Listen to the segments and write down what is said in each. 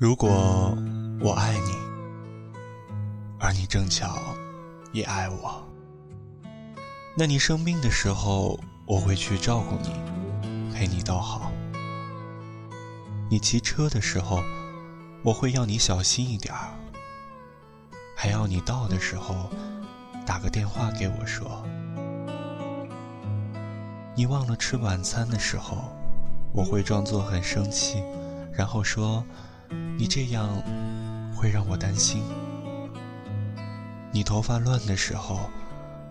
如果我爱你，而你正巧也爱我，那你生病的时候，我会去照顾你，陪你到好。你骑车的时候，我会要你小心一点儿，还要你到的时候打个电话给我说。你忘了吃晚餐的时候，我会装作很生气，然后说：“你这样会让我担心。”你头发乱的时候，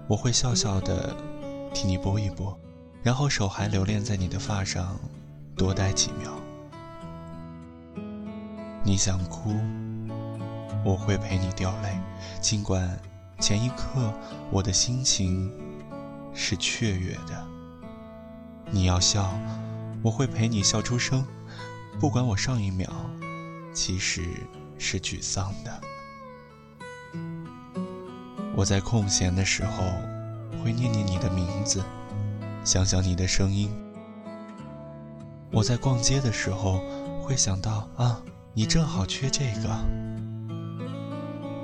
我会笑笑的替你拨一拨，然后手还留恋在你的发上，多待几秒。你想哭，我会陪你掉泪，尽管前一刻我的心情是雀跃的。你要笑，我会陪你笑出声，不管我上一秒其实是沮丧的。我在空闲的时候会念念你的名字，想想你的声音。我在逛街的时候会想到啊，你正好缺这个。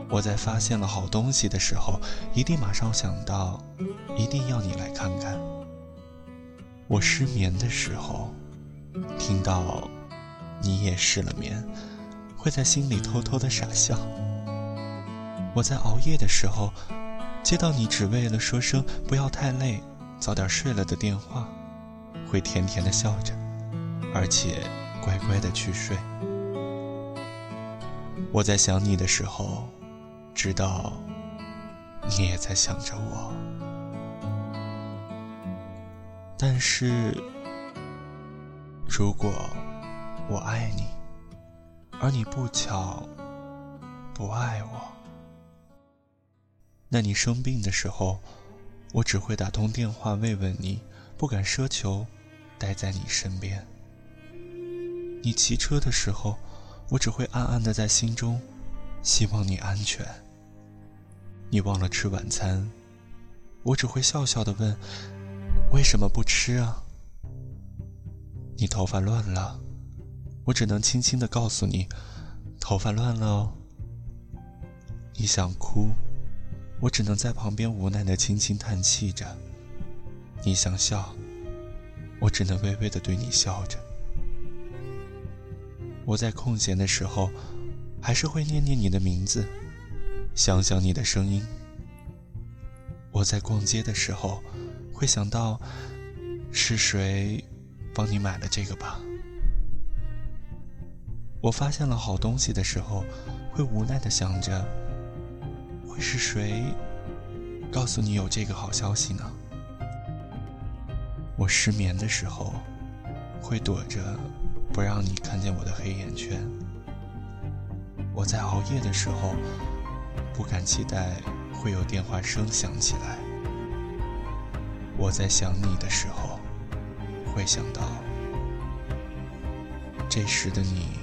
我在发现了好东西的时候，一定马上想到，一定要你来看看。我失眠的时候，听到你也失了眠，会在心里偷偷的傻笑。我在熬夜的时候，接到你只为了说声不要太累，早点睡了的电话，会甜甜的笑着，而且乖乖的去睡。我在想你的时候，知道你也在想着我。但是，如果我爱你，而你不巧不爱我，那你生病的时候，我只会打通电话慰问你，不敢奢求待在你身边。你骑车的时候，我只会暗暗的在心中希望你安全。你忘了吃晚餐，我只会笑笑的问。为什么不吃啊？你头发乱了，我只能轻轻的告诉你，头发乱了哦。你想哭，我只能在旁边无奈的轻轻叹气着。你想笑，我只能微微的对你笑着。我在空闲的时候，还是会念念你的名字，想想你的声音。我在逛街的时候。会想到是谁帮你买了这个吧？我发现了好东西的时候，会无奈的想着，会是谁告诉你有这个好消息呢？我失眠的时候，会躲着不让你看见我的黑眼圈。我在熬夜的时候，不敢期待会有电话声响起来。我在想你的时候，会想到这时的你